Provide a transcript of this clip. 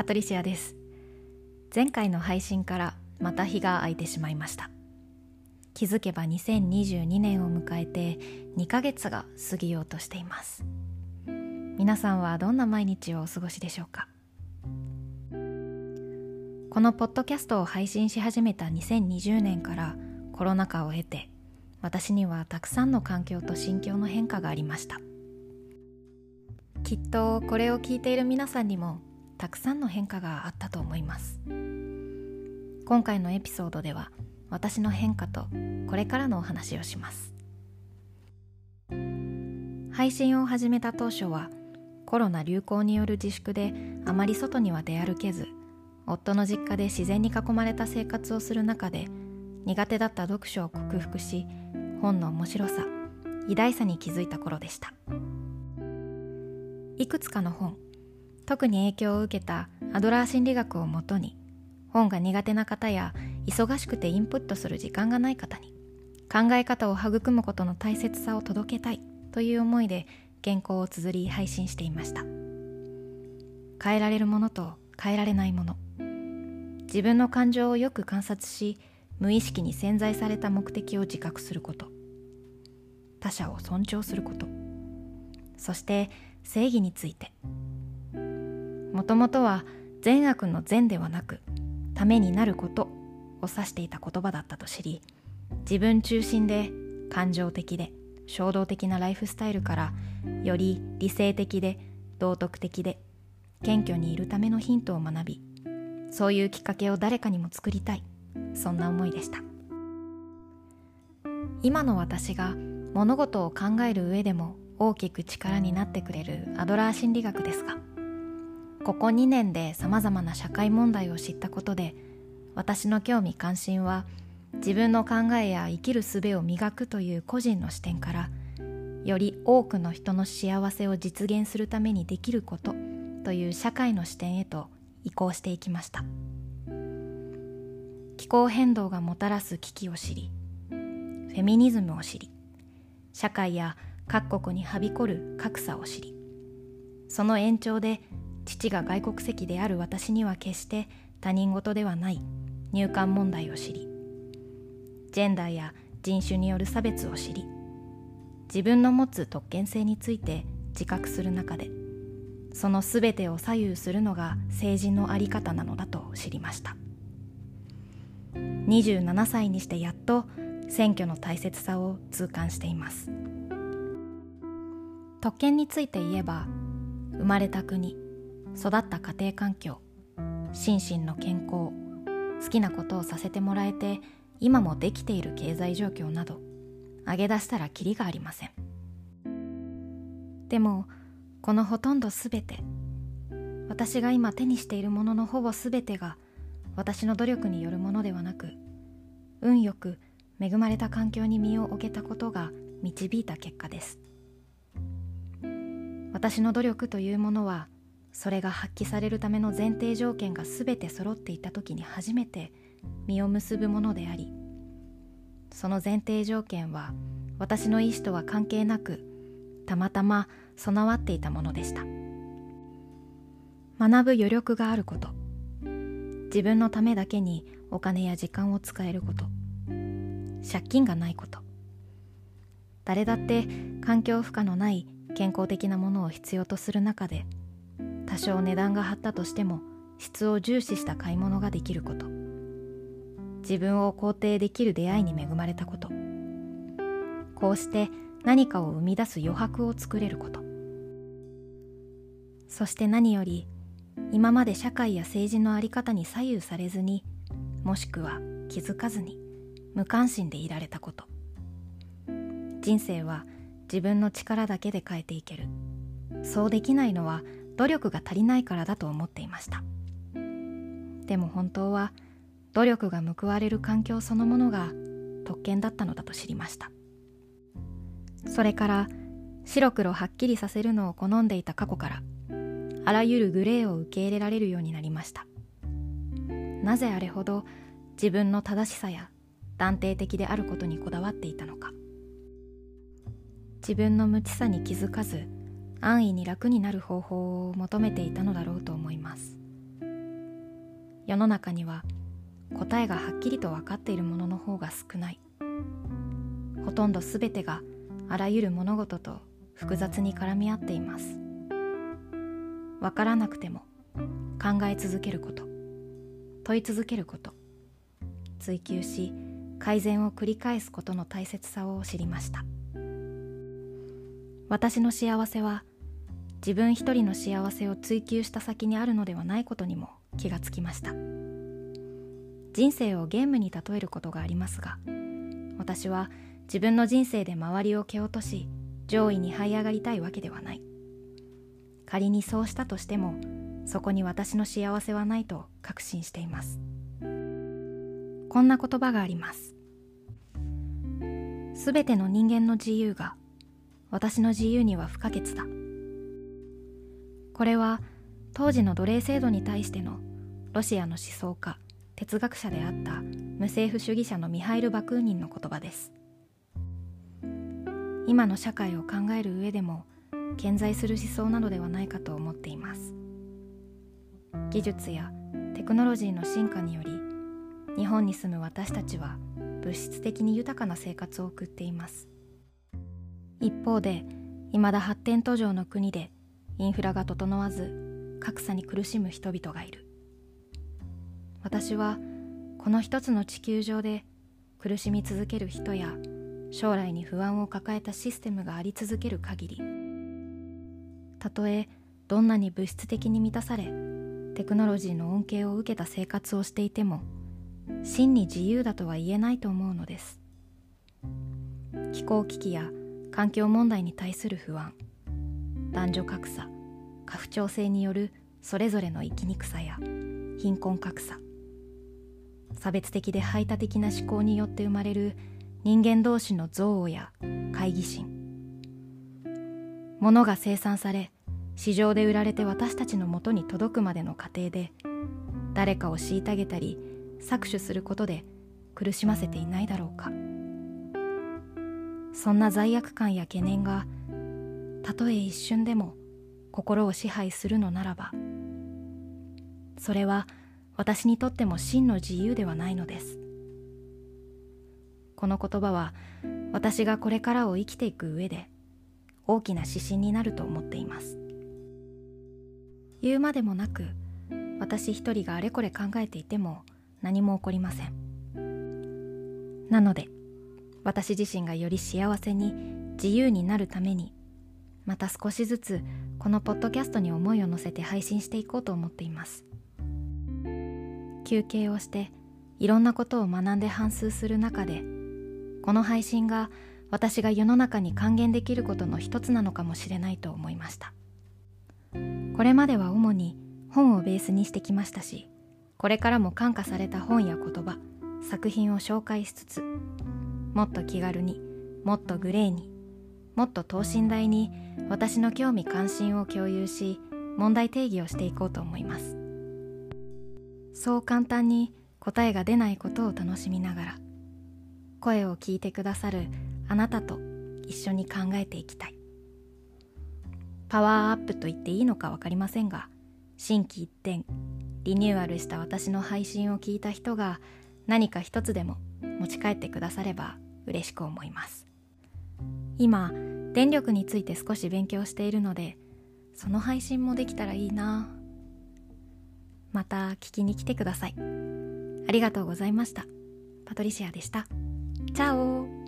パトリシアです。前回の配信からまた日が空いてしまいました。気づけば2022年を迎えて2ヶ月が過ぎようとしています。皆さんはどんな毎日をお過ごしでしょうか？このポッドキャストを配信し始めた2020年からコロナ禍を経て私にはたくさんの環境と心境の変化がありました。きっとこれを聞いている皆さんにもたくさんの変化があったと思います。今回のエピソードでは私の変化とこれからのお話をします。配信を始めた当初はコロナ流行による自粛であまり外には出歩けず夫の実家で自然に囲まれた生活をする中で苦手だった読書を克服し本の面白さ偉大さに気づいた頃でした。いくつかの本特に影響を受けたアドラー心理学をもとに本が苦手な方や忙しくてインプットする時間がない方に考え方を育むことの大切さを届けたいという思いで原稿を綴り配信していました。変えられるものと変えられないもの。自分の感情をよく観察し無意識に潜在された目的を自覚すること。他者を尊重すること。そして正義について。もともとは善悪の善ではなくためになることを指していた言葉だったと知り自分中心で感情的で衝動的なライフスタイルからより理性的で道徳的で謙虚にいるためのヒントを学びそういうきっかけを誰かにも作りたいそんな思いでした。今の私が物事を考える上でも大きく力になってくれるアドラー心理学ですがここ2年でさまざまな社会問題を知ったことで私の興味関心は自分の考えや生きる術を磨くという個人の視点からより多くの人の幸せを実現するためにできることという社会の視点へと移行していきました。気候変動がもたらす危機を知りフェミニズムを知り社会や各国にはびこる格差を知りその延長で父が外国籍である私には決して他人事ではない。入管問題を知りジェンダーや人種による差別を知り自分の持つ特権性について自覚する中でその全てを左右するのが政治の在り方なのだと知りました。27歳にしてやっと選挙の大切さを痛感しています。特権について言えば生まれた国育った家庭環境心身の健康好きなことをさせてもらえて今もできている経済状況など挙げ出したらキリがありません。でもこのほとんど全て私が今手にしているもののほぼ全てが私の努力によるものではなく運よく恵まれた環境に身を置けたことが導いた結果です。私の努力というものはそれが発揮されるための前提条件が全て揃っていた時に初めて実を結ぶものでありその前提条件は私の意思とは関係なくたまたま備わっていたものでした。学ぶ余力があること。自分のためだけにお金や時間を使えること。借金がないこと。誰だって環境負荷のない健康的なものを必要とする中で多少値段が張ったとしても質を重視した買い物ができること。自分を肯定できる出会いに恵まれたこと。こうして何かを生み出す余白を作れること。そして何より今まで社会や政治の在り方に左右されずにもしくは気づかずに無関心でいられたこと。人生は自分の力だけで変えていける。そうできないのは努力が足りないからだと思っていました。でも本当は努力が報われる環境そのものが特権だったのだと知りました。それから白黒はっきりさせるのを好んでいた過去からあらゆるグレーを受け入れられるようになりました。なぜあれほど自分の正しさや断定的であることにこだわっていたのか。自分の無知さに気づかず安易に楽になる方法を求めていたのだろうと思います。世の中には答えがはっきりと分かっているものの方が少ない。ほとんど全てがあらゆる物事と複雑に絡み合っています。分からなくても考え続けること問い続けること追求し改善を繰り返すことの大切さを知りました。私の幸せは自分一人の幸せを追求した先にあるのではないことにも気がつきました。人生をゲームに例えることがありますが私は自分の人生で周りを蹴落とし上位に這い上がりたいわけではない。仮にそうしたとしてもそこに私の幸せはないと確信しています。こんな言葉があります。すべての人間の自由が私の自由には不可欠だ。これは当時の奴隷制度に対してのロシアの思想家哲学者であった無政府主義者のミハイル・バクーニンの言葉です。今の社会を考える上でも健在する思想なのではないかと思っています。技術やテクノロジーの進化により日本に住む私たちは物質的に豊かな生活を送っています。一方で未だ発展途上の国でインフラが整わず格差に苦しむ人々がいる。私はこの一つの地球上で苦しみ続ける人や将来に不安を抱えたシステムがあり続ける限りたとえどんなに物質的に満たされテクノロジーの恩恵を受けた生活をしていても真に自由だとは言えないと思うのです。気候危機や環境問題に対する不安。男女格差家父長制によるそれぞれの生きにくさや貧困格差差別的で排他的な思考によって生まれる人間同士の憎悪や懐疑心物が生産され市場で売られて私たちのもとに届くまでの過程で誰かを虐げたり搾取することで苦しませていないだろうか。そんな罪悪感や懸念がたとえ一瞬でも心を支配するのならばそれは私にとっても真の自由ではないのです。この言葉は私がこれからを生きていく上で大きな指針になると思っています。言うまでもなく私一人があれこれ考えていても何も起こりません。なので私自身がより幸せに自由になるためにまた少しずつこのポッドキャストに思いを乗せて配信していこうと思っています。休憩をしていろんなことを学んで反芻する中でこの配信が私が世の中に還元できることの一つなのかもしれないと思いました。これまでは主に本をベースにしてきましたしこれからも感化された本や言葉作品を紹介しつつもっと気軽にもっとグレーにもっと等身大に私の興味関心を共有し問題定義をしていこうと思います。そう簡単に答えが出ないことを楽しみながら声を聞いてくださるあなたと一緒に考えていきたい。パワーアップと言っていいのか分かりませんが心機一転リニューアルした私の配信を聞いた人が何か一つでも持ち帰ってくだされば嬉しく思います。今電力について少し勉強しているのでその配信もできたらいいな。また聞きに来てください。ありがとうございました。パトリシアでした。チャオ。